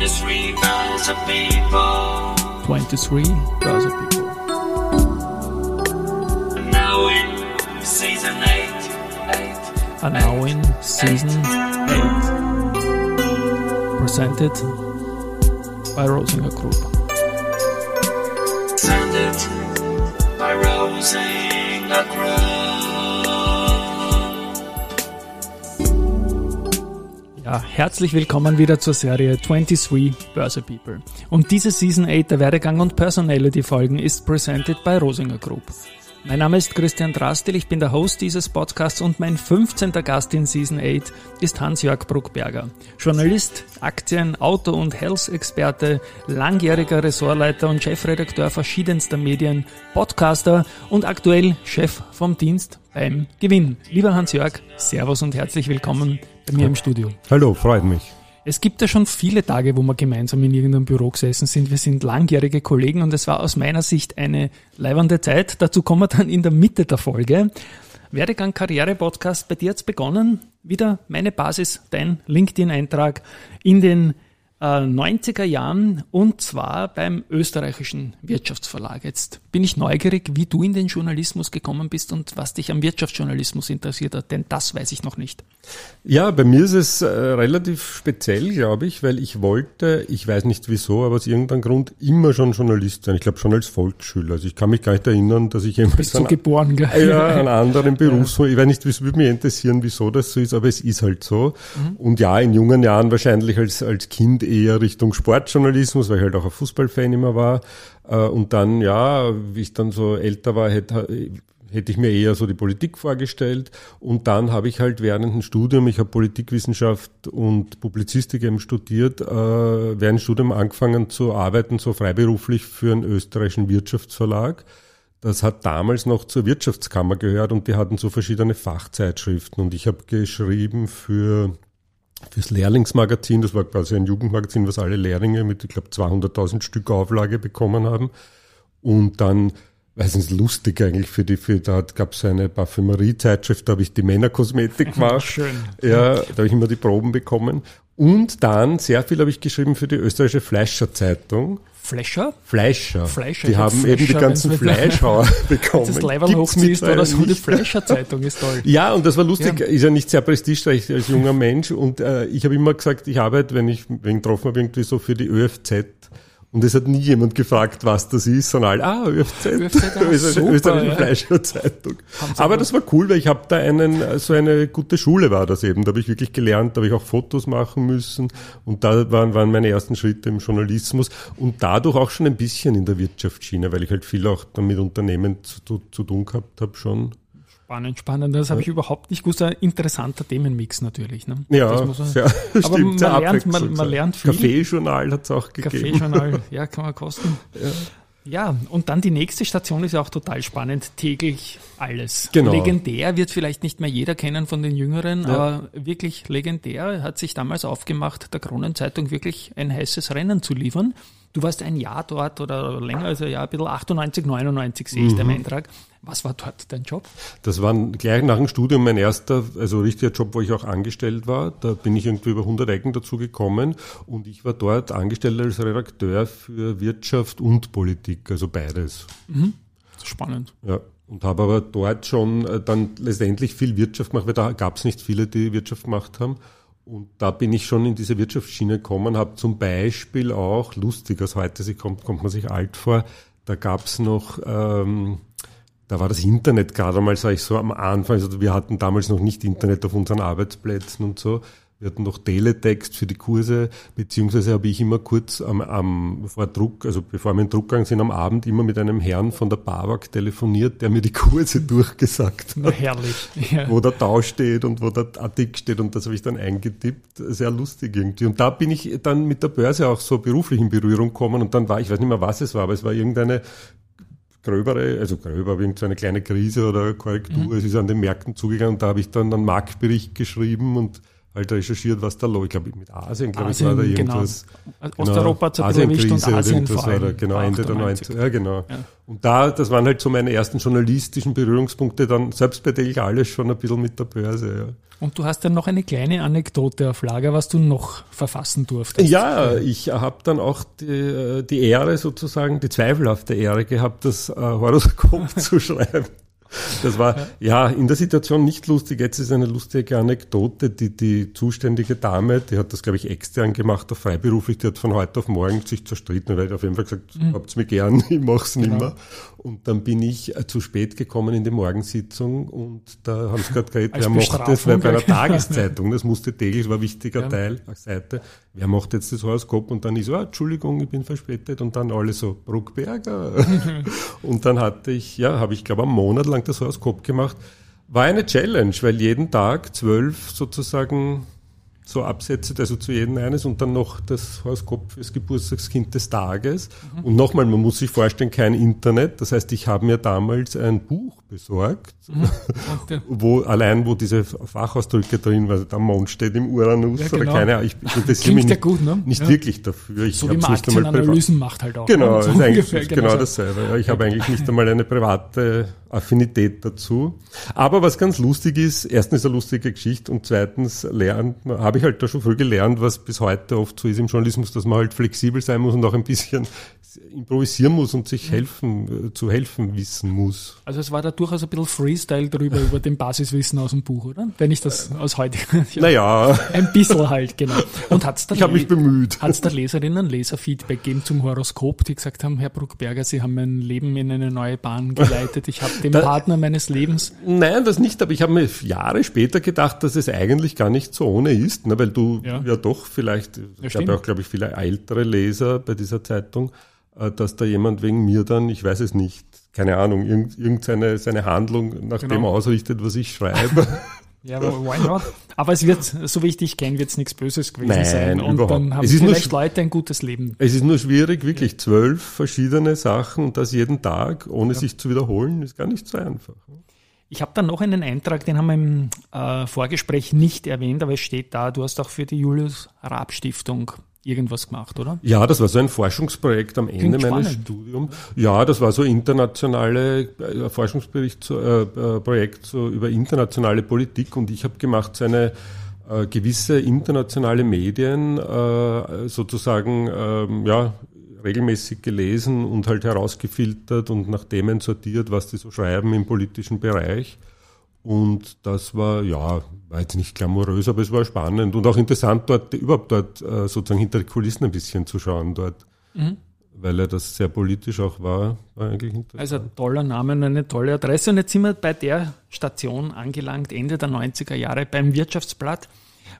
23 browser people. 23 people. And now in season 8. 8. Are now in season 8. Presented by Rosinger Group. Presented by Rosinger Group. Ja, herzlich willkommen wieder zur Serie 23 Börse People. Und diese Season 8 der Werdegang und Personality Folgen ist presented by Rosinger Group. Mein Name ist Christian Drastil, ich bin der Host dieses Podcasts und mein 15. Gast in Season 8 ist Hans-Jörg Bruckberger. Journalist, Aktien-, Auto- und Health-Experte, langjähriger Ressortleiter und Chefredakteur verschiedenster Medien, Podcaster und aktuell Chef vom Dienst beim Gewinn. Lieber Hans-Jörg, Servus und herzlich willkommen bei mir im Studio. Hallo, freut mich. Es gibt ja schon viele Tage, wo wir gemeinsam in irgendeinem Büro gesessen sind. Wir sind langjährige Kollegen und es war aus meiner Sicht eine leibende Zeit. Dazu kommen wir dann in der Mitte der Folge. Werdegang Karriere Podcast, bei dir hat's begonnen. Wieder meine Basis, dein LinkedIn-Eintrag in den äh, 90er Jahren und zwar beim österreichischen Wirtschaftsverlag. Jetzt bin ich neugierig, wie du in den Journalismus gekommen bist und was dich am Wirtschaftsjournalismus interessiert hat, denn das weiß ich noch nicht. Ja, bei mir ist es äh, relativ speziell, glaube ich, weil ich wollte, ich weiß nicht wieso, aber aus irgendeinem Grund immer schon Journalist sein. Ich glaube schon als Volksschüler. Also ich kann mich gar nicht erinnern, dass ich jemals Bist du geboren, gell? ja, einen anderen Beruf, ich weiß nicht, es würde mich interessieren, wieso das so ist, aber es ist halt so. Mhm. Und ja, in jungen Jahren wahrscheinlich als, als Kind eher Richtung Sportjournalismus, weil ich halt auch ein Fußballfan immer war. Äh, Und dann, ja, wie ich dann so älter war, hätte, hätte ich mir eher so die Politik vorgestellt. Und dann habe ich halt während dem Studium, ich habe Politikwissenschaft und Publizistik eben studiert, äh, während dem Studium angefangen zu arbeiten, so freiberuflich für einen österreichischen Wirtschaftsverlag. Das hat damals noch zur Wirtschaftskammer gehört und die hatten so verschiedene Fachzeitschriften. Und ich habe geschrieben für fürs Lehrlingsmagazin, das war quasi ein Jugendmagazin, was alle Lehrlinge mit, ich glaube, 200.000 Stück Auflage bekommen haben. Und dann, weiß nicht, lustig eigentlich für die, für, da gab es eine Parfümeriezeitschrift, da habe ich die Männerkosmetik gemacht. Schön. Ja, da habe ich immer die Proben bekommen. Und dann sehr viel habe ich geschrieben für die österreichische Fleischer Zeitung. Flasher? Fleischer. Fleischer, Die haben hab eben die Fleischer, ganzen Fleischhauer bekommen. Das Level hochziehst oder so, die. Flasher-Zeitung ist toll. Ja, und das war lustig, Ja. ist ja nicht sehr prestigereich als junger Mensch. Und äh, ich habe immer gesagt, ich arbeite, wenn ich wen getroffen habe, irgendwie so für die ÖFZ. Und es hat nie jemand gefragt, was das ist, sondern alle, ah, ÖFZ, ÖFZ, ah, Österreichische super, Österreichische ja. Fleischerzeitung. Aber das war cool, weil ich habe da einen, so eine gute Schule war das eben. Da habe ich wirklich gelernt, da habe ich auch Fotos machen müssen. Und da waren, waren meine ersten Schritte im Journalismus. Und dadurch auch schon ein bisschen in der Wirtschaftsschiene, weil ich halt viel auch dann mit Unternehmen zu, zu tun gehabt habe schon. Spannend, spannend. Das habe ich überhaupt nicht gewusst. Ein interessanter Themenmix natürlich. Ne? Ja, man, sehr, aber stimmt, man lernt, man, man lernt viel. Kaffeejournal hat es auch gegeben. Kaffeejournal, ja, kann man kosten. Ja. und dann die nächste Station ist ja auch total spannend. Täglich alles. Genau. Legendär wird vielleicht nicht mehr jeder kennen von den Jüngeren, Ja. aber wirklich legendär hat sich damals aufgemacht, der Kronenzeitung wirklich ein heißes Rennen zu liefern. Du warst ein Jahr dort oder länger, also ja, ein bisschen 98, 99 sehe ich Mhm. dem Eintrag. Was war dort dein Job? Das war gleich nach dem Studium mein erster, also richtiger Job, wo ich auch angestellt war. Da bin ich irgendwie über 100 Ecken dazu gekommen und ich war dort angestellt als Redakteur für Wirtschaft und Politik, also beides. Spannend. Ja. Und habe aber dort schon äh, dann letztendlich viel Wirtschaft gemacht, weil da gab es nicht viele, die Wirtschaft gemacht haben. Und da bin ich schon in diese Wirtschaftsschiene gekommen, habe zum Beispiel auch, lustig, aus heute sich kommt, kommt man sich alt vor, da gab es noch, ähm, da war das Internet gerade mal, sag ich so, am Anfang, also wir hatten damals noch nicht Internet auf unseren Arbeitsplätzen und so. Wir hatten noch Teletext für die Kurse, beziehungsweise habe ich immer kurz am, am vor Druck, also bevor wir in Druck gegangen sind, am Abend immer mit einem Herrn von der BAWAG telefoniert, der mir die Kurse durchgesagt Na, hat, herrlich. Ja. wo der Tau steht und wo der Artikel steht und das habe ich dann eingetippt. Sehr lustig irgendwie. Und da bin ich dann mit der Börse auch so beruflich in Berührung gekommen und dann war, ich weiß nicht mehr, was es war, aber es war irgendeine gröbere, also gröber, irgend so eine kleine Krise oder Korrektur. Es ist an den Märkten zugegangen und da habe ich dann einen Marktbericht geschrieben und halt recherchiert, was da los. Ich glaube, mit Asien, glaube ich, war da genau. irgendwas. Osteuropa hat es ein bisschen erwischt und Asien vor war da, allem. genau, Ende der 98. 90er. Ja, genau. Ja. Und da, das waren halt so meine ersten journalistischen Berührungspunkte, dann selbst bei Delch alles schon ein bisschen mit der Börse, ja. Und du hast ja noch eine kleine Anekdote auf Lager, was du noch verfassen durftest. Ja, ich habe dann auch die, die Ehre sozusagen, die zweifelhafte Ehre gehabt, das äh, Horoskop zu schreiben. Das war ja in der Situation nicht lustig. Jetzt ist eine lustige Anekdote. Die, die zuständige Dame, die hat das, glaube ich, extern gemacht, auf freiberuflich, die hat von heute auf morgen sich zerstritten, weil ich auf jeden Fall gesagt, Mhm. habt's mir gern, ich mach's Genau. nimmer. Und dann bin ich äh, zu spät gekommen in die Morgensitzung und da haben sie gerade geredet, wer macht das, weil bei einer? Tageszeitung, das musste täglich, war ein wichtiger Ja. Teil, Seite, wer macht jetzt das Horoskop? Und dann ich so, ah, Entschuldigung, ich bin verspätet und dann alle so, Bruckberger. und dann hatte ich, ja, habe ich glaube einen Monat lang das Horoskop gemacht. War eine Challenge, weil jeden Tag zwölf sozusagen so Absätze, also zu jedem eines und dann noch das Horoskop fürs Geburtstagskind des Tages. Und nochmal, man muss sich vorstellen, kein Internet. Das heißt, ich habe mir damals ein Buch besorgt, äh, wo allein wo diese Fachausdrücke drin waren, der Mond steht im Uranus Ja, oder genau. keine Ahnung, ich interessiere mich nicht, gut, ne? nicht Ja. wirklich dafür. Ich so wie man nicht Aktienanalysen macht halt auch. Genau, ne? so ist eigentlich ungefähr, genau so. dasselbe. Ich habe eigentlich nicht einmal eine private Affinität dazu. Aber was ganz lustig ist, erstens ist eine lustige Geschichte und zweitens lernt habe ich halt da schon früh gelernt, was bis heute oft so ist im Journalismus, dass man halt flexibel sein muss und auch ein bisschen improvisieren muss und Mhm. sich helfen, äh, zu helfen wissen muss. Also es war da durchaus ein bisschen Freestyle drüber, über dem Basiswissen aus dem Buch, oder? Wenn ich das aus heute... ja, Naja, Ein bisschen halt, genau. Und hat's da ich habe mich bemüht. Hat es der Leserinnen Leserfeedback gegeben zum Horoskop, die gesagt haben, Herr Bruckberger, Sie haben mein Leben in eine neue Bahn geleitet. Ich habe den Da- Partner meines Lebens. Nein, das nicht, aber ich habe mir Jahre später gedacht, dass es eigentlich gar nicht so ohne ist, ne, weil du Ja. ja, doch vielleicht, es gab stimmt. ja auch, glaube ich, viele ältere Leser bei dieser Zeitung, äh, dass da jemand wegen mir dann, ich weiß es nicht, keine Ahnung, irgend, irgendeine seine Handlung nach Genau. dem ausrichtet, was ich schreibe. Ja, aber why not? Aber es wird, so wie ich dich kenne, wird es nichts Böses gewesen Nein, sein. Und überhaupt. dann haben Es ist nur vielleicht Leute ein gutes Leben. es ist nur schwierig, wirklich zwölf verschiedene Sachen und das jeden Tag, ohne sich zu wiederholen, ist gar nicht so einfach. Ich habe dann noch einen Eintrag, den haben wir im äh, Vorgespräch nicht erwähnt, aber es steht da, du hast auch für die Julius Raab Stiftung irgendwas gemacht, oder? Ja, das war so ein Forschungsprojekt am Ende Klingt meines spannend. Studiums. Ja, das war so internationale äh, Forschungsbericht, so, äh, äh, Projekt so über internationale Politik und ich habe gemacht so eine äh, gewisse internationale Medien äh, sozusagen ähm, ja regelmäßig gelesen und halt herausgefiltert und nach Themen sortiert, was die so schreiben im politischen Bereich. Und das war, ja, war jetzt nicht glamourös, aber es war spannend und auch interessant, dort überhaupt dort äh, sozusagen hinter die Kulissen ein bisschen zu schauen dort. Weil er das sehr politisch auch war, war eigentlich interessant. Also ein toller Name und eine tolle Adresse. Und jetzt sind wir bei der Station angelangt, Ende der 90er Jahre beim Wirtschaftsblatt,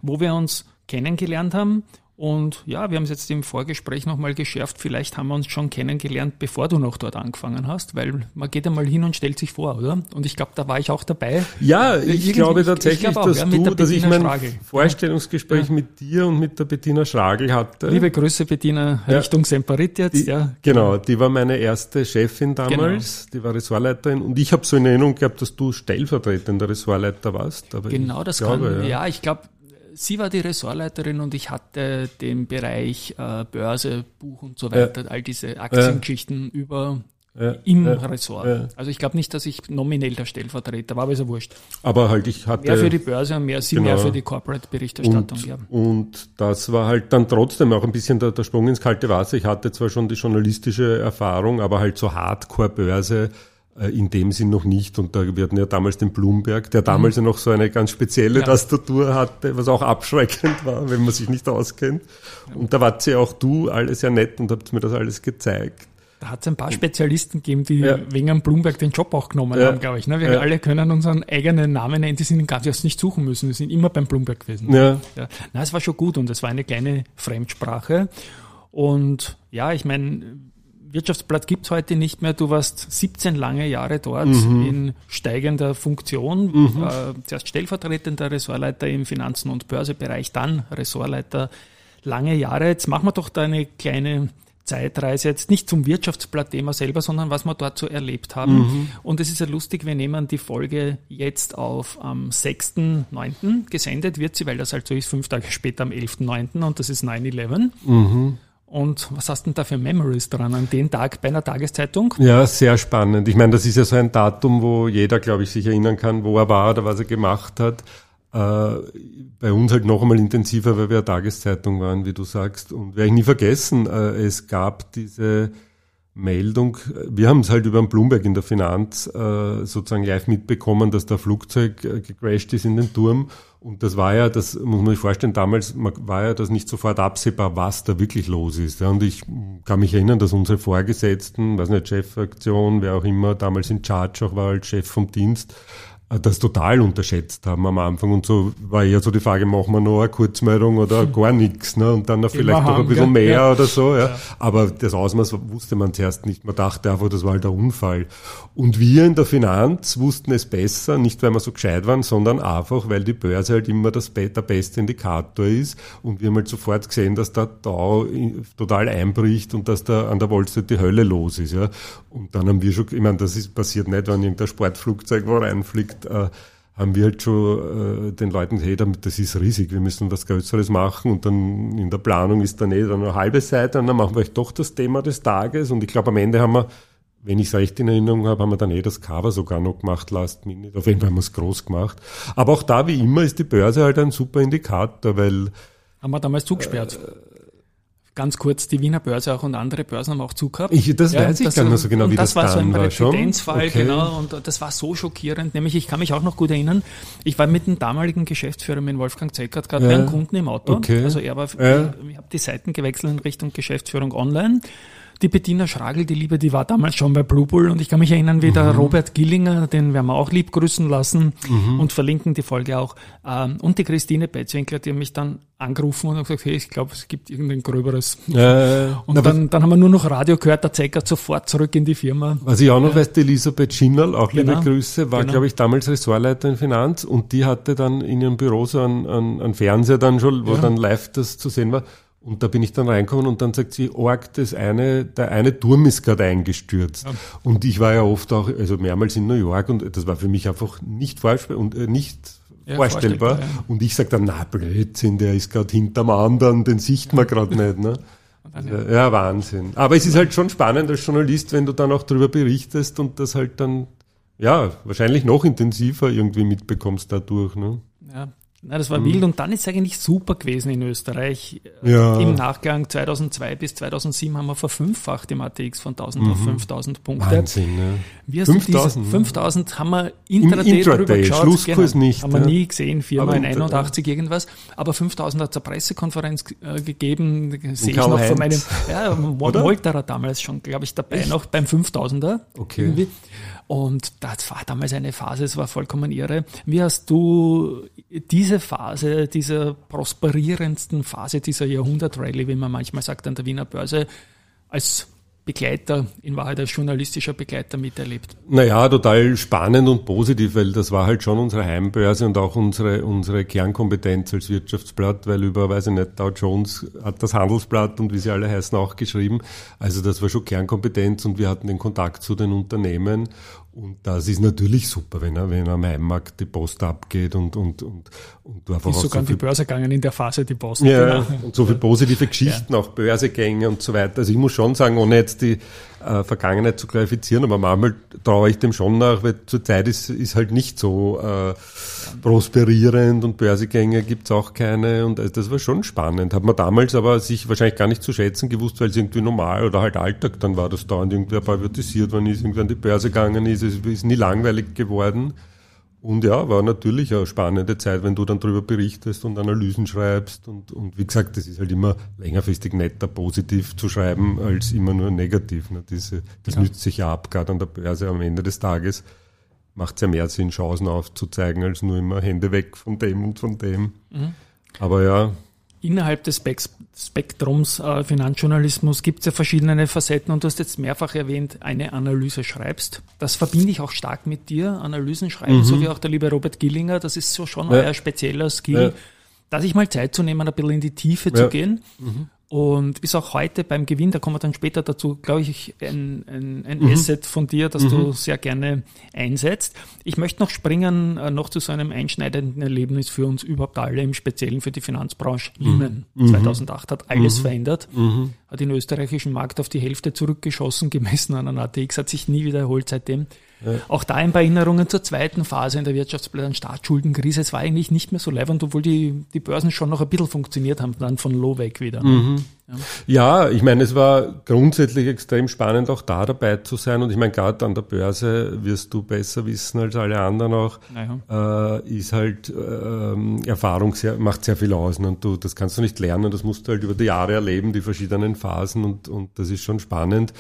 wo wir uns kennengelernt haben. Und ja, wir haben es jetzt im Vorgespräch nochmal geschärft. Vielleicht haben wir uns schon kennengelernt, bevor du noch dort angefangen hast, weil man geht einmal hin und stellt sich vor, oder? Und ich glaube, da war ich auch dabei. ja, ich irgendwie- glaube ich- ich tatsächlich, glaube auch, dass ja, du, dass ich mein Schragel. Vorstellungsgespräch mit dir und mit der Bettina Schragel hatte. Liebe Grüße, Bettina, Ja. Richtung Semperit jetzt. Die, ja, Genau, die war meine erste Chefin Genau. damals, die war Ressortleiterin und ich habe so in Erinnerung gehabt, dass du stellvertretender Ressortleiter warst. Genau, ich das glaube, kann, ja, ich glaube, sie war die Ressortleiterin und ich hatte den Bereich äh, Börse, Buch und so weiter, all diese Aktiengeschichten über Ja, im ja, Ressort. ja. Also ich glaube nicht, dass ich nominell der Stellvertreter war, aber ist ja wurscht. Aber halt, ich hatte. Mehr für die Börse und mehr, sie mehr Genau. für die Corporate-Berichterstattung. Und, Ja. und das war halt dann trotzdem auch ein bisschen der, der Sprung ins kalte Wasser. Ich hatte zwar schon die journalistische Erfahrung, aber halt so Hardcore-Börse in dem Sinn noch nicht. Und da wir hatten ja damals den Bloomberg, der damals ja noch so eine ganz spezielle Ja. Tastatur hatte, was auch abschreckend war, wenn man sich nicht auskennt. Und da wart ja auch du alle sehr nett und habt mir das alles gezeigt. Da hat es ein paar Spezialisten gegeben, die Ja. wegen am Bloomberg den Job auch genommen Ja. haben, glaube ich. Ne? Wir Ja. alle können unseren eigenen Namen nennen, die sind gar nicht, nicht suchen müssen, die sind immer beim Bloomberg gewesen. Ja. Ja, na, es war schon gut und es war eine kleine Fremdsprache. Und ja, ich meine, Wirtschaftsblatt gibt's heute nicht mehr. Du warst 17 lange Jahre dort Mhm. in steigender Funktion. Äh, zuerst stellvertretender Ressortleiter im Finanzen- und Börsebereich, dann Ressortleiter lange Jahre. Jetzt machen wir doch da eine kleine Zeitreise, jetzt nicht zum Wirtschaftsblatt-Thema selber, sondern was wir dort so erlebt haben. Mhm. Und es ist ja lustig, wir nehmen die Folge jetzt auf am 6.9. gesendet wird sie, weil das halt so ist, fünf Tage später am 11.9. und das ist 9-11. Mhm. Und was hast du denn da für Memories dran an den Tag bei einer Tageszeitung? Ja, sehr spannend. Ich meine, das ist ja so ein Datum, wo jeder, glaube ich, sich erinnern kann, wo er war oder was er gemacht hat. Äh, bei uns halt noch einmal intensiver, weil wir eine Tageszeitung waren, wie du sagst. Und werde ich nie vergessen, äh, es gab diese Meldung, wir haben es halt über den Bloomberg in der Finanz äh, sozusagen live mitbekommen, dass der Flugzeug äh, gecrashed ist in den Turm. Und das war ja, das muss man sich vorstellen, damals war ja das nicht sofort absehbar, was da wirklich los ist. Ja, und ich kann mich erinnern, dass unsere Vorgesetzten, weiß nicht, Chefaktion, wer auch immer damals in Charge auch war als Chef vom Dienst, das total unterschätzt haben am Anfang. Und so war eher so die Frage, machen wir noch eine Kurzmeldung oder gar nichts, ne? Und dann vielleicht noch ein bisschen mehr ja. oder so, ja. ja. Aber das Ausmaß wusste man zuerst nicht. Man dachte einfach, das war halt der Unfall. Und wir in der Finanz wussten es besser, nicht weil wir so gescheit waren, sondern einfach, weil die Börse halt immer das, der beste Indikator ist. Und wir haben halt sofort gesehen, dass der Dow total einbricht und dass da an der Wall Street die Hölle los ist, ja. Und dann haben wir schon, ich meine, das ist passiert nicht, wenn irgendein Sportflugzeug wo reinfliegt, äh, haben wir halt schon äh, den Leuten gesagt, hey, das ist riesig, wir müssen was Größeres machen und dann in der Planung ist dann eh dann eine halbe Seite und dann machen wir euch doch das Thema des Tages und ich glaube am Ende haben wir, wenn ich es recht in Erinnerung habe, haben wir dann eh das Cover sogar noch gemacht, last minute, auf jeden Fall haben wir es groß gemacht. Aber auch da, wie immer, ist die Börse halt ein super Indikator, weil... Haben wir damals zugesperrt? Äh, ganz kurz, die Wiener Börse auch und andere Börsen haben auch zugehabt. Ich, das ja, weiß ich das, gar nicht so genau, wie das, das war. so ein Präzedenzfall, okay. genau, und das war so schockierend. Nämlich, ich kann mich auch noch gut erinnern, ich war mit dem damaligen Geschäftsführer, mit Wolfgang Zeckert, gerade ja. bei einem Kunden im Auto. Okay. Also er war, ja. ich, ich habe die Seiten gewechselt in Richtung Geschäftsführung online die Bettina Schragel, die Liebe, die war damals schon bei Blue Bull und ich kann mich erinnern, wie mhm. der Robert Gillinger, den werden wir auch lieb grüßen lassen mhm. und verlinken die Folge auch. Ähm, und die Christine Betzwinkler, die haben mich dann angerufen und gesagt, hey, ich glaube, es gibt irgendein gröberes. Äh, und dann, dann haben wir nur noch Radio gehört, der Zecker sofort zurück in die Firma. Was ich auch noch ja. weiß, die Elisabeth Schinnerl, auch liebe genau. Grüße, war, genau. glaube ich, damals Ressortleiterin Finanz und die hatte dann in ihrem Büro so einen, einen, einen Fernseher dann schon, wo ja. dann live das zu sehen war. Und da bin ich dann reingekommen und dann sagt sie, Org, das eine, der eine Turm ist gerade eingestürzt. Ja. Und ich war ja oft auch, also mehrmals in New York und das war für mich einfach nicht vorstellbar und äh, nicht ja, vorstellbar. vorstellbar ja. Und ich sage dann, na Blödsinn, der ist gerade hinterm anderen, den sieht man gerade nicht. Ne? Ja, Wahnsinn. Aber es ist halt schon spannend als Journalist, wenn du dann auch darüber berichtest und das halt dann, ja, wahrscheinlich noch intensiver irgendwie mitbekommst dadurch. Ne? Ja, na, das war mhm. wild und dann ist es eigentlich super gewesen in Österreich. Ja. Im Nachgang 2002 bis 2007 haben wir verfünffacht im ATX von 1000 mhm. auf 5000 Punkte. Wahnsinn, ne? Wie 5000, 5000 haben wir Intraday, Intraday drüber geschaut. Schlusskurs genau, nicht. Haben wir nie gesehen, Firma in 81 irgendwas. Aber 5000 hat es eine Pressekonferenz äh, gegeben, sehe ich noch von meinem, ja, Molterer damals schon, glaube ich, dabei Echt? noch beim 5000er. Okay. Irgendwie. Und das war damals eine Phase, es war vollkommen irre. Wie hast du diese Phase, diese prosperierendsten Phase dieser Jahrhundertrallye, wie man manchmal sagt, an der Wiener Börse, als Begleiter, in Wahrheit als journalistischer Begleiter miterlebt? Naja, total spannend und positiv, weil das war halt schon unsere Heimbörse und auch unsere, unsere Kernkompetenz als Wirtschaftsblatt, weil über, weiß ich nicht, Dow Jones hat das Handelsblatt und wie sie alle heißen auch geschrieben. Also das war schon Kernkompetenz und wir hatten den Kontakt zu den Unternehmen und das ist natürlich super, wenn, er, wenn am Heimmarkt die Post abgeht und, und, und, und du einfach ist sogar so viel, die Börse gegangen in der Phase, die Post. Ja, genau. und so viele positive Geschichten, ja. auch Börsegänge und so weiter. Also ich muss schon sagen, ohne jetzt die äh, Vergangenheit zu qualifizieren, aber manchmal traue ich dem schon nach, weil zurzeit ist, ist halt nicht so äh, prosperierend und Börsegänge gibt's auch keine und also das war schon spannend. Hat man damals aber sich wahrscheinlich gar nicht zu schätzen gewusst, weil es irgendwie normal oder halt Alltag dann war, dass dauernd irgendwer privatisiert worden ist, irgendwann die Börse gegangen ist, es ist nie langweilig geworden. Und ja, war natürlich eine spannende Zeit, wenn du dann darüber berichtest und Analysen schreibst. Und, und wie gesagt, das ist halt immer längerfristig netter, positiv zu schreiben, als immer nur negativ. Ne? Diese, das ja. nützt sich ja ab, gerade an der Börse am Ende des Tages. Macht es ja mehr Sinn, Chancen aufzuzeigen, als nur immer Hände weg von dem und von dem. Mhm. Aber ja, innerhalb des Spektrums äh, Finanzjournalismus gibt es ja verschiedene Facetten und du hast jetzt mehrfach erwähnt, eine Analyse schreibst. Das verbinde ich auch stark mit dir, Analysen schreiben, mhm. so wie auch der liebe Robert Gillinger. Das ist so schon ja. euer spezieller Skill, ja. da sich mal Zeit zu nehmen, ein bisschen in die Tiefe ja. zu gehen. Mhm. Und ist auch heute beim Gewinn, da kommen wir dann später dazu, glaube ich, ein, ein, ein mhm. Asset von dir, das mhm. du sehr gerne einsetzt. Ich möchte noch springen, äh, noch zu so einem einschneidenden Erlebnis für uns überhaupt alle, im Speziellen für die Finanzbranche. Mhm. Lehman mhm. 2008 hat alles mhm. verändert, mhm. hat den österreichischen Markt auf die Hälfte zurückgeschossen, gemessen an einer ATX, hat sich nie wieder erholt seitdem. Auch da ein paar Erinnerungen zur zweiten Phase in der Wirtschaftsplan Staatsschuldenkrise. Es war eigentlich nicht mehr so leibend, obwohl die, die Börsen schon noch ein bisschen funktioniert haben, dann von Low weg wieder. Mhm. Ja. ja, ich meine, es war grundsätzlich extrem spannend, auch da dabei zu sein. Und ich meine, gerade an der Börse wirst du besser wissen als alle anderen auch, naja. äh, ist halt äh, Erfahrung sehr, macht sehr viel aus. Und du, das kannst du nicht lernen, das musst du halt über die Jahre erleben, die verschiedenen Phasen und, und das ist schon spannend.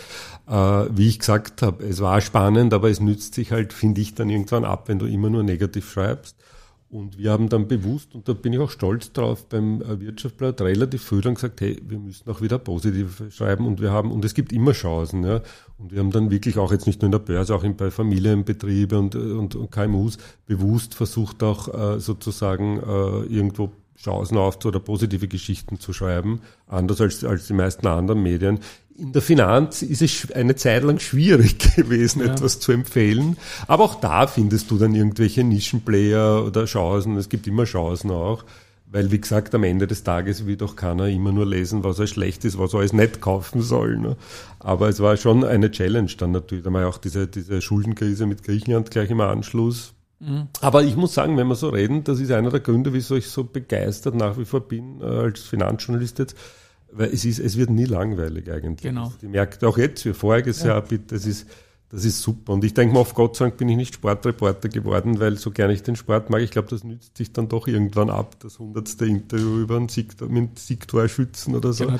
Äh, wie ich gesagt habe, es war spannend, aber es nützt sich halt, finde ich, dann irgendwann ab, wenn du immer nur negativ schreibst. Und wir haben dann bewusst, und da bin ich auch stolz drauf, beim äh, Wirtschaftsblatt relativ früh dann gesagt, hey, wir müssen auch wieder positiv schreiben und wir haben, und es gibt immer Chancen, ja. Und wir haben dann wirklich auch jetzt nicht nur in der Börse, auch bei Familienbetriebe und, und, und KMUs bewusst versucht auch äh, sozusagen äh, irgendwo Chancen auf oder positive Geschichten zu schreiben, anders als, als die meisten anderen Medien in der Finanz ist es eine Zeit lang schwierig gewesen, ja. etwas zu empfehlen. Aber auch da findest du dann irgendwelche Nischenplayer oder Chancen. Es gibt immer Chancen auch. Weil, wie gesagt, am Ende des Tages will doch keiner immer nur lesen, was alles schlecht ist, was er alles nicht kaufen soll. Ne? Aber es war schon eine Challenge dann natürlich. Da war ja auch diese, diese Schuldenkrise mit Griechenland gleich im Anschluss. Mhm. Aber ich muss sagen, wenn wir so reden, das ist einer der Gründe, wieso ich so begeistert nach wie vor bin äh, als Finanzjournalist jetzt, weil es ist, es wird nie langweilig eigentlich. Genau. Die merkt auch jetzt, wie voriges ja. Jahr, bitte, das ist, das ist super. Und ich denke mal, auf Gott sei Dank bin ich nicht Sportreporter geworden, weil so gerne ich den Sport mag, ich glaube, das nützt sich dann doch irgendwann ab, das hundertste Interview über einen Sieg, mit Siegtorschützen oder so. Genau.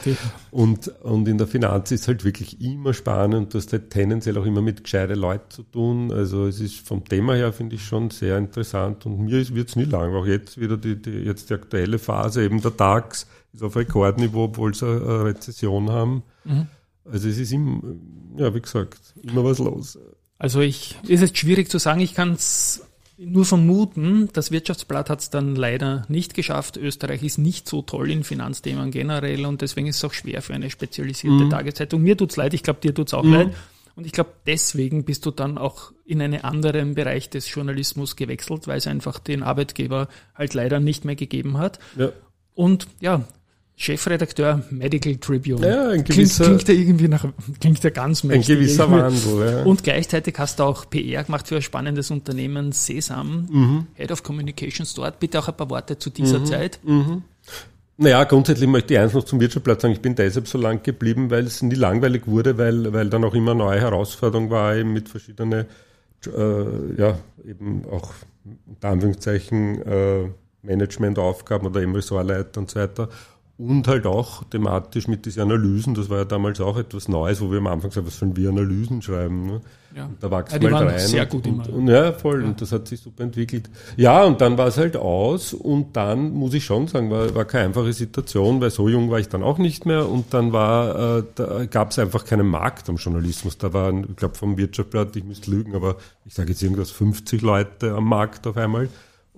Und, und in der Finanz ist halt wirklich immer spannend. Du hast halt tendenziell auch immer mit gescheite Leuten zu tun. Also es ist vom Thema her, finde ich, schon sehr interessant. Und mir wird es nie lang. Auch jetzt wieder die, die, jetzt die aktuelle Phase, eben der DAX, ist auf Rekordniveau, obwohl sie eine Rezession haben. Mhm. Also es ist immer, ja, wie gesagt, immer was los. Also ich, ist jetzt schwierig zu sagen, ich kann es nur vermuten, das Wirtschaftsblatt hat es dann leider nicht geschafft. Österreich ist nicht so toll in Finanzthemen generell und deswegen ist es auch schwer für eine spezialisierte mhm. Tageszeitung. Mir tut's leid, ich glaube, dir tut's auch mhm. leid. Und ich glaube, deswegen bist du dann auch in einen anderen Bereich des Journalismus gewechselt, weil es einfach den Arbeitgeber halt leider nicht mehr gegeben hat. Ja. Und ja, Chefredakteur Medical Tribune. Ja, ein gewisser, klingt, klingt ja irgendwie nach, klingt ja ganz mächtig. Ein gewisser Wandel, ja. Und gleichzeitig hast du auch PR gemacht für ein spannendes Unternehmen Sesam, mhm. Head of Communications dort. Bitte auch ein paar Worte zu dieser mhm. Zeit. Mhm. Naja, grundsätzlich möchte ich eins noch zum Wirtschaftsblatt sagen. Ich bin deshalb so lang geblieben, weil es nie langweilig wurde, weil, weil dann auch immer neue Herausforderungen war, eben mit verschiedenen, äh, ja, eben auch unter Anführungszeichen, äh, Managementaufgaben oder eben Ressortleiter und so weiter und halt auch thematisch mit diesen Analysen, das war ja damals auch etwas Neues, wo wir am Anfang gesagt was sollen wir Analysen schreiben? Ne? Ja. da wächst ja, mal rein. Sehr gut und, und, ja, voll. Ja. Und das hat sich super entwickelt. Ja, und dann war es halt aus und dann muss ich schon sagen, war, war keine einfache Situation, weil so jung war ich dann auch nicht mehr und dann war, äh, da gab es einfach keinen Markt am Journalismus. Da waren, ich glaube vom Wirtschaftsblatt, ich müsste lügen, aber ich sage jetzt irgendwas 50 Leute am Markt auf einmal.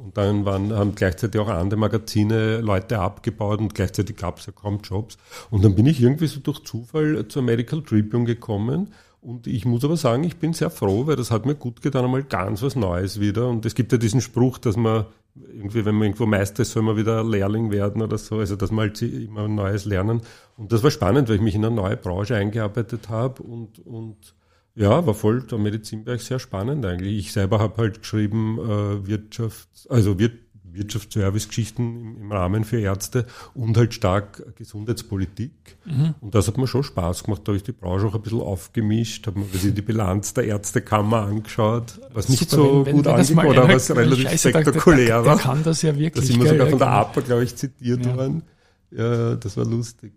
Und dann waren, haben gleichzeitig auch andere Magazine Leute abgebaut und gleichzeitig gab es ja kaum Jobs. Und dann bin ich irgendwie so durch Zufall zur Medical Tribune gekommen. Und ich muss aber sagen, ich bin sehr froh, weil das hat mir gut getan, einmal ganz was Neues wieder. Und es gibt ja diesen Spruch, dass man irgendwie, wenn man irgendwo Meister ist, soll man wieder Lehrling werden oder so. Also, dass man halt immer Neues lernen. Und das war spannend, weil ich mich in eine neue Branche eingearbeitet habe und, und ja, war voll der Medizinbereich sehr spannend eigentlich. Ich selber habe halt geschrieben äh, Wirtschafts-, also Wir Wirtschaftsservice-Geschichten im, im, Rahmen für Ärzte und halt stark Gesundheitspolitik. Mhm. Und das hat mir schon Spaß gemacht. Da habe ich die Branche auch ein bisschen aufgemischt, habe mir die Bilanz der Ärztekammer angeschaut, was nicht Super, so wenn, gut angekommen oder was relativ spektakulär war. kann das ja wirklich. Da sind wir sogar von der APA, glaube ich, zitiert ja. worden. Ja, das war lustig.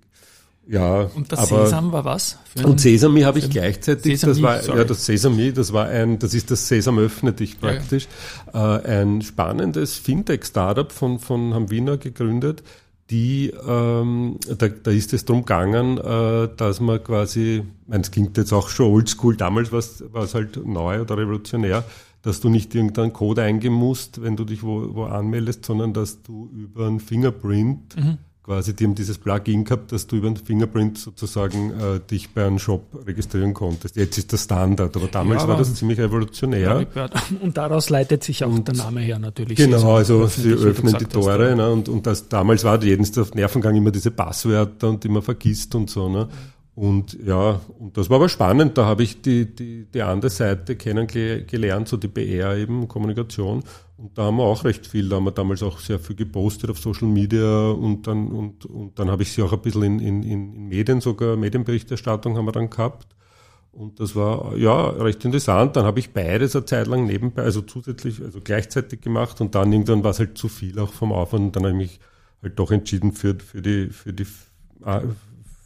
Ja, und das aber, Sesam war was? und Sesami habe ich gleichzeitig, Sesami, das war sorry. ja das Sesami, das war ein, das ist das Sesam öffne dich praktisch, ja. äh, ein spannendes Fintech-Startup von von haben Wiener gegründet, die ähm, da, da ist es drum gegangen, äh, dass man quasi, es klingt jetzt auch schon oldschool, damals war es halt neu oder revolutionär, dass du nicht irgendeinen Code eingeben musst, wenn du dich wo, wo anmeldest, sondern dass du über ein Fingerprint mhm quasi, die haben dieses Plugin gehabt, dass du über den Fingerprint sozusagen äh, dich bei einem Shop registrieren konntest. Jetzt ist das Standard, aber damals Ja, war das ziemlich revolutionär. Und daraus leitet sich auch der Name her natürlich. Genau, sind also sie öffnen die Tore ne, und, und das damals war jeden auf Nervengang immer diese Passwörter und die man vergisst und so. Ne. Und ja, und das war aber spannend. Da habe ich die, die, die andere Seite kennengelernt, so die PR eben, Kommunikation. Und da haben wir auch recht viel, da haben wir damals auch sehr viel gepostet auf Social Media und dann, und, und dann habe ich sie auch ein bisschen in, in, in in Medien, sogar Medienberichterstattung haben wir dann gehabt. Und das war ja recht interessant. Dann habe ich beides eine Zeit lang nebenbei, also zusätzlich, also gleichzeitig gemacht und dann irgendwann war es halt zu viel auch vom Aufwand. Und dann habe ich mich halt doch entschieden für, für die, für die äh,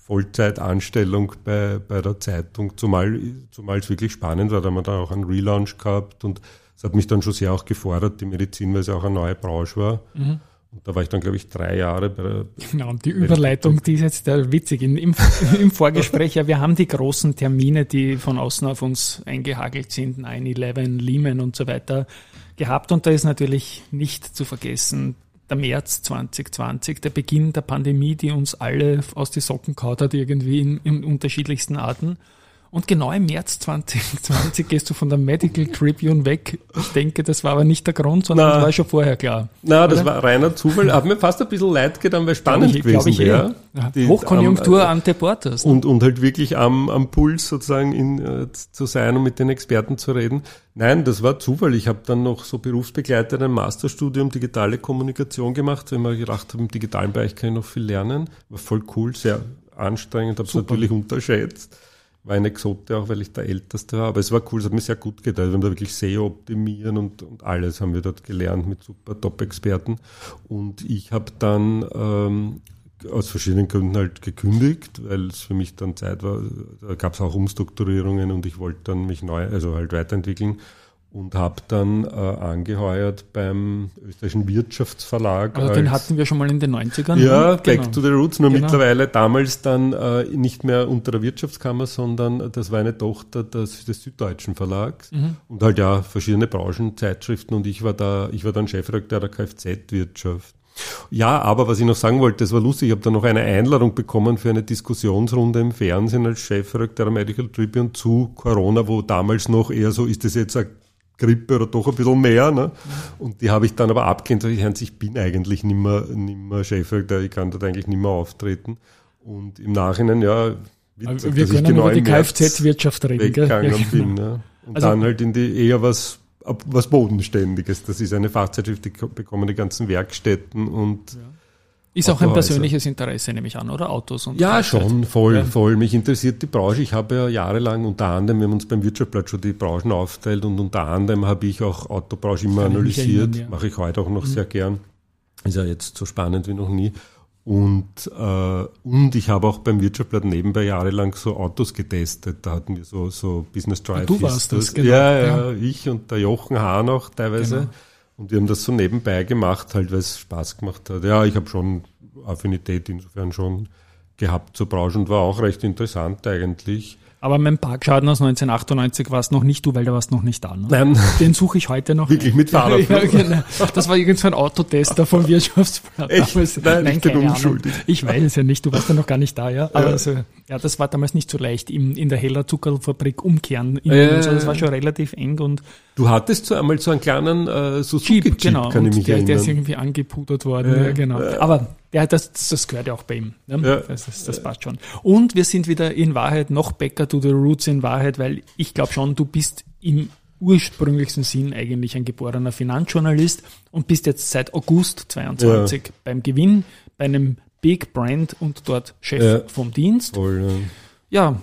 Vollzeitanstellung bei, bei der Zeitung, zumal, zumal es wirklich spannend war. Da haben wir dann auch einen Relaunch gehabt und es hat mich dann schon sehr auch gefordert, die Medizin, weil es ja auch eine neue Branche war. Und da war ich dann, glaube ich, drei Jahre bei der, Genau, und die Überleitung, die ist jetzt äh, witzig. In, im, Im Vorgespräch, ja, wir haben die großen Termine, die von außen auf uns eingehagelt sind, 9-11, Lehman und so weiter, gehabt. Und da ist natürlich nicht zu vergessen, der März 2020, der Beginn der Pandemie, die uns alle aus die Socken kaut hat, irgendwie in, in unterschiedlichsten Arten. Und genau im März 2020 gehst du von der Medical Tribune weg. Ich denke, das war aber nicht der Grund, sondern Na. das war schon vorher klar. Na, das war reiner Zufall. Hat mir fast ein bisschen leid getan, weil spannend ich, glaub gewesen ich eh. wäre. Die- Hochkonjunktur am- ante portas. und, und halt wirklich am, am Puls sozusagen in, äh, zu sein und mit den Experten zu reden. Nein, das war Zufall. Ich habe dann noch so berufsbegleitet ein Masterstudium digitale Kommunikation gemacht, weil ich mir gedacht habe, im digitalen Bereich kann ich noch viel lernen. War voll cool, sehr anstrengend, habe es natürlich unterschätzt. War eine Exote auch, weil ich der Älteste war. Aber es war cool, es hat mir sehr gut getan. Wir haben da wirklich SEO optimieren und, und alles haben wir dort gelernt mit super Top-Experten. Und ich habe dann ähm, aus verschiedenen Gründen halt gekündigt, weil es für mich dann Zeit war. Da gab es auch Umstrukturierungen und ich wollte dann mich neu, also halt weiterentwickeln und habe dann äh, angeheuert beim österreichischen Wirtschaftsverlag. Also den hatten wir schon mal in den 90ern. ja, ne? Back to the Roots, nur Genau. mittlerweile damals dann äh, nicht mehr unter der Wirtschaftskammer, sondern das war eine Tochter des, des Süddeutschen Verlags Mhm. und halt ja verschiedene Branchenzeitschriften und ich war da, ich war dann Chefredakteur der Kfz-Wirtschaft. Ja, aber was ich noch sagen wollte, das war lustig, ich habe dann noch eine Einladung bekommen für eine Diskussionsrunde im Fernsehen als Chefredakteur der Medical Tribune zu Corona, wo damals noch eher so, ist das jetzt eine Grippe oder doch ein bisschen mehr. Ne? Und die habe ich dann aber abgelehnt, ich, ich bin eigentlich nicht mehr, nicht mehr Chefredakteur, ich kann dort eigentlich nicht mehr auftreten. Und im Nachhinein, ja, witzig, Also wir können genau über die Kfz-Wirtschaft reden. Weggegangen Ja, genau. bin. Ne? Und Also- dann halt in die eher was, was Bodenständiges. Das ist eine Fachzeitschrift, die ko- bekommen die ganzen Werkstätten und Ist auch ein Autohäuser. persönliches Interesse, nehme ich an, oder? Autos und ja, Freizeit. schon, voll, Ja. voll. Mich interessiert die Branche. Ich habe ja jahrelang unter anderem, wir haben uns beim Wirtschaftsblatt schon die Branchen aufteilt und unter anderem habe ich auch Autobranche immer analysiert. erinnern, ja. Mhm. Mache ich heute auch noch sehr gern. Ist ja jetzt so spannend wie noch nie. Und, äh, und ich habe auch beim Wirtschaftsblatt nebenbei jahrelang so Autos getestet. Da hatten wir so, so Business Drive. du hieß warst das, genau. Ja, ja, Ja. ich und der Jochen Hahn auch teilweise. Genau. Und wir haben das so nebenbei gemacht, halt, weil es Spaß gemacht hat. Ja, ich habe schon Affinität insofern schon gehabt zur Branche und war auch recht interessant eigentlich. Aber mein Parkschaden aus 1998 war es noch nicht du, weil da warst noch nicht da. Ne? Nein, Den suche ich heute noch. wirklich mit Fahrrad. Ja, genau. Das war irgend so ein Autotester vom Wirtschaftsblatt. Echt? Nein, ich bin keine Ahnung. unschuldig. Ich weiß es ja nicht, du warst ja noch gar nicht da, ja. Aber Ja. Also, ja, das war damals nicht so leicht, im, in der Heller Zuckerfabrik umkehren. In, so. Das war schon relativ eng und Du hattest so einmal so einen kleinen äh, Suzuki-Jeep, Jeep, genau. kann ich mich der, der ist erinnern. irgendwie angepudert worden. Ja. Ja, genau. Aber der, das, das gehört ja auch bei ihm. Ne? Ja. Das, das, das passt schon. Und wir sind wieder in Wahrheit noch backer to the roots in Wahrheit, weil ich glaube schon, du bist im ursprünglichsten Sinn eigentlich ein geborener Finanzjournalist und bist jetzt seit August 22 beim Gewinn bei einem Big Brand und dort Chef Ja. vom Dienst. Voll, ja. Ja,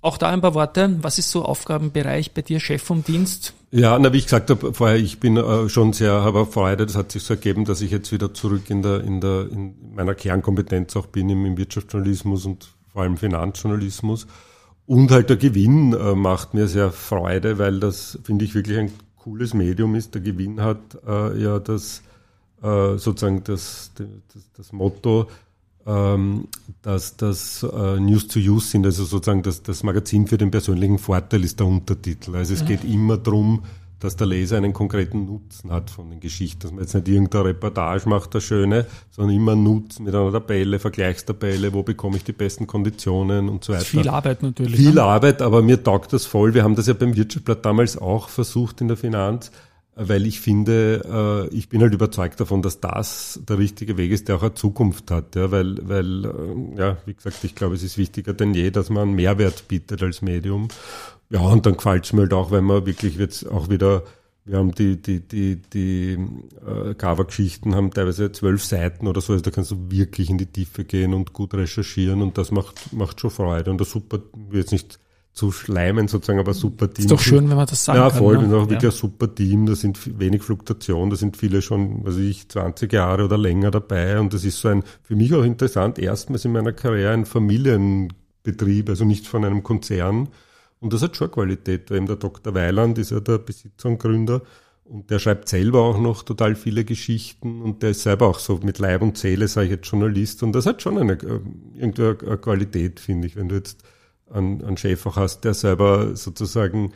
auch da ein paar Worte. Was ist so Aufgabenbereich bei dir, Chef vom Dienst? Ja, na, wie ich gesagt habe vorher, ich bin äh, schon sehr, habe Freude, das hat sich so ergeben, dass ich jetzt wieder zurück in der, in der, in meiner Kernkompetenz auch bin im, im Wirtschaftsjournalismus und vor allem Finanzjournalismus. Und halt der Gewinn äh, macht mir sehr Freude, weil das, finde ich, wirklich ein cooles Medium ist. Der Gewinn hat äh, ja das, äh, sozusagen das, das, das Motto, ähm, dass das äh, News to Use sind, also sozusagen das, das Magazin für den persönlichen Vorteil ist der Untertitel. Also es geht immer drum dass der Leser einen konkreten Nutzen hat von den Geschichten, dass man jetzt nicht irgendeine Reportage macht, der schöne, sondern immer Nutzen mit einer Tabelle, Vergleichstabelle, wo bekomme ich die besten Konditionen und so weiter. Viel Arbeit natürlich. Viel ne? Arbeit, aber mir taugt das voll. Wir haben das ja beim Wirtschaftsblatt damals auch versucht in der Finanz, weil ich finde, äh, ich bin halt überzeugt davon, dass das der richtige Weg ist, der auch eine Zukunft hat. Ja, weil, weil, äh, ja, wie gesagt, ich glaube, es ist wichtiger denn je, dass man einen Mehrwert bietet als Medium. Ja, und dann gefällt es mir halt auch, wenn man wirklich jetzt auch wieder, wir haben die, die, die, die äh, Cover-Geschichten haben teilweise zwölf Seiten oder so, also da kannst du wirklich in die Tiefe gehen und gut recherchieren und das macht, macht schon Freude. Und das super, jetzt nicht zu schleimen sozusagen, aber super Team. Ist doch schön, wenn man das sagen ja, kann. Ja, voll, ne? wir auch wirklich ein super Team, da sind wenig Fluktuation, da sind viele schon, weiß ich, 20 Jahre oder länger dabei und das ist so ein, für mich auch interessant, erstmals in meiner Karriere ein Familienbetrieb, also nicht von einem Konzern und das hat schon Qualität, eben der Dr. Weiland ist ja der Besitzer und Gründer und der schreibt selber auch noch total viele Geschichten und der ist selber auch so mit Leib und Seele, sage ich jetzt Journalist und das hat schon eine, äh, irgendwie eine Qualität, finde ich, wenn du jetzt einen, einen Chef auch hast, der selber sozusagen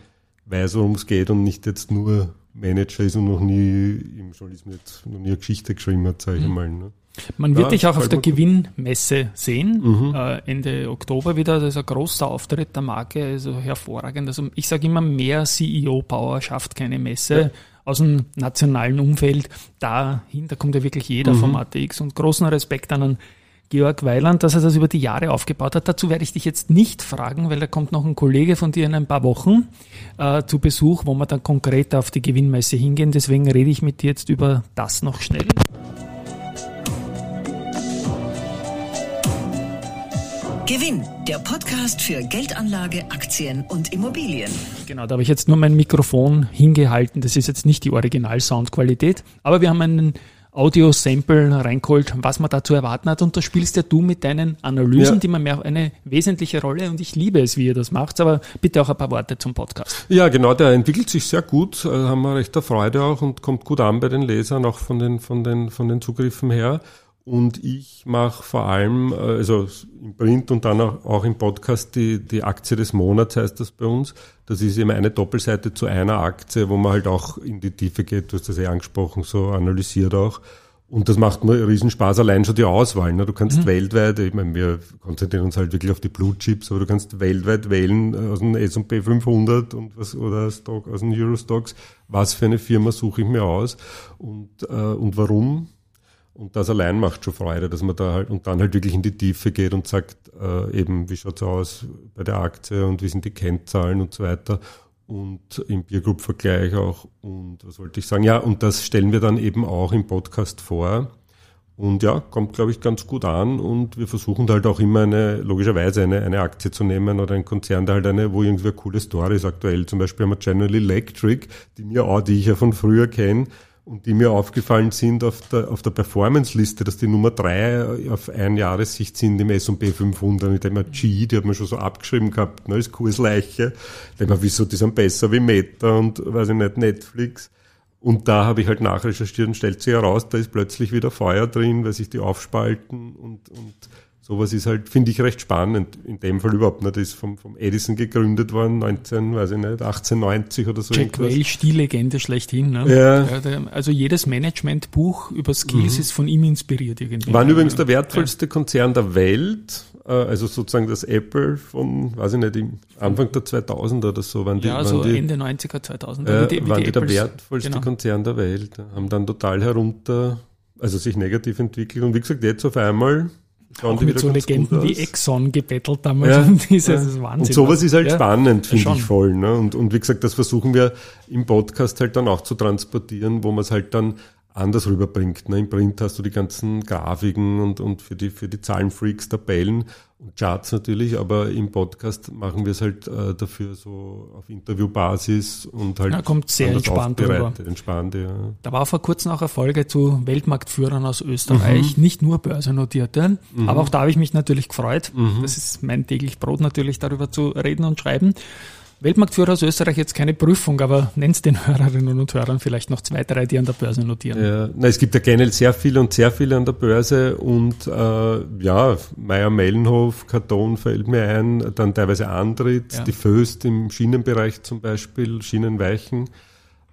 weiß, worum es geht und nicht jetzt nur Manager ist und noch nie im Journalismus jetzt noch nie eine Geschichte geschrieben hat, sage ich mhm. mal. Ne? Man wird ja, dich auch auf der Gewinnmesse sehen, mhm. äh, Ende Oktober wieder. Das ist ein großer Auftritt der Marke, also hervorragend. Also ich sage immer, mehr CEO-Power schafft keine Messe. Ja. Aus dem nationalen Umfeld dahinter kommt ja wirklich jeder mhm. vom ATX und großen Respekt an einen Georg Weiland, dass er das über die Jahre aufgebaut hat. Dazu werde ich dich jetzt nicht fragen, weil da kommt noch ein Kollege von dir in ein paar Wochen äh, zu Besuch, wo wir dann konkret auf die Gewinnmesse hingehen. Deswegen rede ich mit dir jetzt über das noch schnell. Gewinn, der Podcast für Geldanlage, Aktien und Immobilien. Genau, da habe ich jetzt nur mein Mikrofon hingehalten. Das ist jetzt nicht die Original-Soundqualität, aber wir haben einen Audio-Sample reingeholt, was man da zu erwarten hat. Und da spielst ja du mit deinen Analysen, ja. die man mehr eine wesentliche Rolle und ich liebe es, wie ihr das macht. Aber bitte auch ein paar Worte zum Podcast. Ja, genau, der entwickelt sich sehr gut, also haben wir recht Freude auch und kommt gut an bei den Lesern, auch von den, von den, von den Zugriffen her. Und ich mache vor allem, äh, also im Print und dann auch, auch im Podcast die, die Aktie des Monats heißt das bei uns. Das ist immer eine Doppelseite zu einer Aktie, wo man halt auch in die Tiefe geht. Du hast das ja angesprochen, so analysiert auch. Und das macht mir riesen Spaß, allein schon die Auswahl. Ne? Du kannst mhm. weltweit, ich meine, wir konzentrieren uns halt wirklich auf die Blue Chips, aber du kannst weltweit wählen äh, aus dem S&P 500 und was, oder Stock, aus den Eurostocks, was für eine Firma suche ich mir aus und, äh, und warum. Und das allein macht schon Freude, dass man da halt und dann halt wirklich in die Tiefe geht und sagt, äh, eben, wie schaut's aus bei der Aktie und wie sind die Kennzahlen und so weiter. Und im Peer Group Vergleich auch. Und was wollte ich sagen? Ja, und das stellen wir dann eben auch im Podcast vor. Und ja, kommt, glaube ich, ganz gut an. Und wir versuchen halt auch immer eine, logischerweise eine, eine Aktie zu nehmen oder einen Konzern, der halt eine, wo irgendwie eine coole Story ist aktuell. Zum Beispiel haben wir General Electric, die mir auch, die ich ja von früher kenne, und die mir aufgefallen sind auf der, auf der Performance-Liste, dass die Nummer drei auf ein Jahressicht sind im S&P 500. Ich denke mal, G, die hat man schon so abgeschrieben gehabt, ne, ist Kursleiche. Ich denke mal, wieso, die sind besser wie Meta und, weiß ich nicht, Netflix. Und da habe ich halt nachrecherchiert und stellt sich heraus, da ist plötzlich wieder Feuer drin, weil sich die aufspalten und, und sowas ist halt, finde ich, recht spannend. In dem Fall überhaupt nicht. Das ist vom, vom Edison gegründet worden, 19, weiß ich nicht, 1890 oder so. Jack Whale, Stillegende schlechthin. Ne? Ja. Also jedes Managementbuch über Skills mhm. ist von ihm inspiriert irgendwie. Waren übrigens der wertvollste ja. Konzern der Welt, äh, also sozusagen das Apple von, weiß ich nicht, im Anfang der 2000er oder so. Waren die, ja, so die, Ende 90er, 2000er. Äh, wie die, wie waren die, die der wertvollste genau. Konzern der Welt. Haben dann total herunter, also sich negativ entwickelt. Und wie gesagt, jetzt auf einmal auch mit so Legenden wie Exxon gebettelt damals. Ja, und dieses, ja. Das ist Wahnsinn. Und sowas ist halt ja, spannend, finde ja, ich voll. Ne? Und, und wie gesagt, das versuchen wir im Podcast halt dann auch zu transportieren, wo man es halt dann anders rüberbringt. Ne? Im Print hast du die ganzen Grafiken und, und für die, für die Zahlenfreaks Tabellen und Charts natürlich, aber im Podcast machen wir es halt äh, dafür so auf Interviewbasis und halt. Ja, kommt sehr entspannt rüber. Entspannt, ja. Da war vor kurzem auch eine Folge zu Weltmarktführern aus Österreich, mhm. nicht nur börsennotierte, mhm. aber auch da habe ich mich natürlich gefreut. Mhm. Das ist mein täglich Brot natürlich darüber zu reden und schreiben. Weltmarktführer aus Österreich jetzt keine Prüfung, aber nenn's den Hörerinnen und Hörern vielleicht noch zwei, drei, die an der Börse notieren. Ja, na, es gibt ja generell sehr viele und sehr viele an der Börse und äh, ja, Meier Mellenhof, Karton fällt mir ein, dann teilweise Andritz, ja. die Föst im Schienenbereich zum Beispiel, Schienenweichen.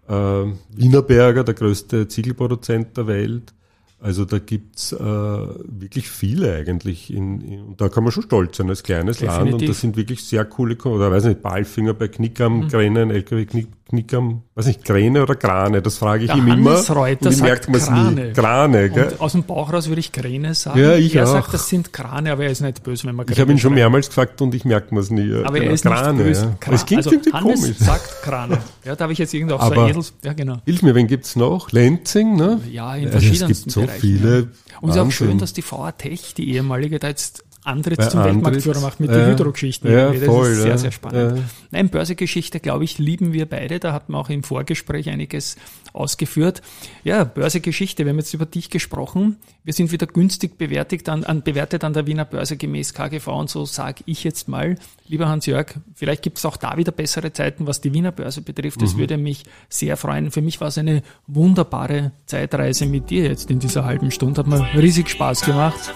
äh, Wienerberger, der größte Ziegelproduzent der Welt. Also da gibt's äh, wirklich viele eigentlich. In, in, und da kann man schon stolz sein als kleines Definitiv. Land. Und das sind wirklich sehr coole, oder weiß nicht, Balfinger bei Knickam, Mhm. Kränen, LKW Knick, Knickam, weiß nicht, Kräne oder Krane, das frage ich Der ihm immer. Hannes Reuter und sagt merkt Krane. nie. Krane, gell? Und aus dem Bauch raus würde ich Kräne sagen. Ja, ich er auch. sagt, das sind Krane, aber er ist nicht böse, wenn man Ich habe ihn schon mehrmals gefragt und ich merke mir's nie. Aber Genau, er ist Krane, nicht böse. Ja. Kra- Es klingt also irgendwie Hannes komisch. sagt Krane. Ja, da habe ich jetzt irgendwie auf so Edels... Ja, genau. Hilf mir, wen gibt's noch? Lenzing, ne? Ja, in es verschiedensten gibt so Bereichen, viele. Ja. Und es ist auch schön, dass die VA Tech, die ehemalige, da jetzt Antritt Bei zum Antritt, Weltmarktführer macht mit ja. den Hydro-Geschichten. Ja, irgendwie. voll, das ist sehr, sehr spannend. Ja. Nein, Börsegeschichte, glaube ich, lieben wir beide. Da hat man auch im Vorgespräch einiges ausgeführt. Ja, Börsegeschichte, wir haben jetzt über dich gesprochen. Wir sind wieder günstig bewertet an, an, bewertet an der Wiener Börse gemäß KGV und so sage ich jetzt mal, lieber Hans-Jörg, vielleicht gibt es auch da wieder bessere Zeiten, was die Wiener Börse betrifft. Das würde mich sehr freuen. Für mich war es eine wunderbare Zeitreise mit dir jetzt in dieser halben Stunde. Hat mir riesig Spaß gemacht.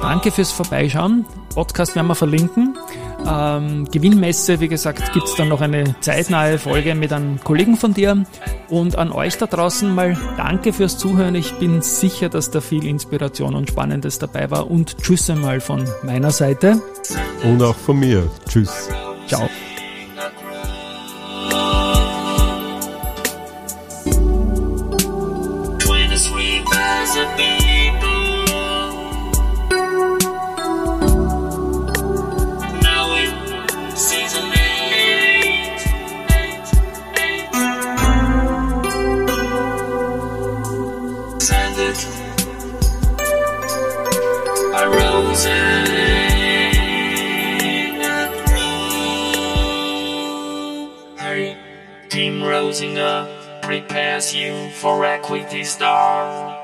Danke fürs Vorbeischauen. Podcast werden wir verlinken. Ähm, Gewinnmesse, wie gesagt, gibt's dann noch eine zeitnahe Folge mit einem Kollegen von dir. Und an euch da draußen mal danke fürs Zuhören. Ich bin sicher, dass da viel Inspiration und Spannendes dabei war. Und tschüss einmal von meiner Seite. Und auch von mir. Tschüss. Ciao. You for Equity Star.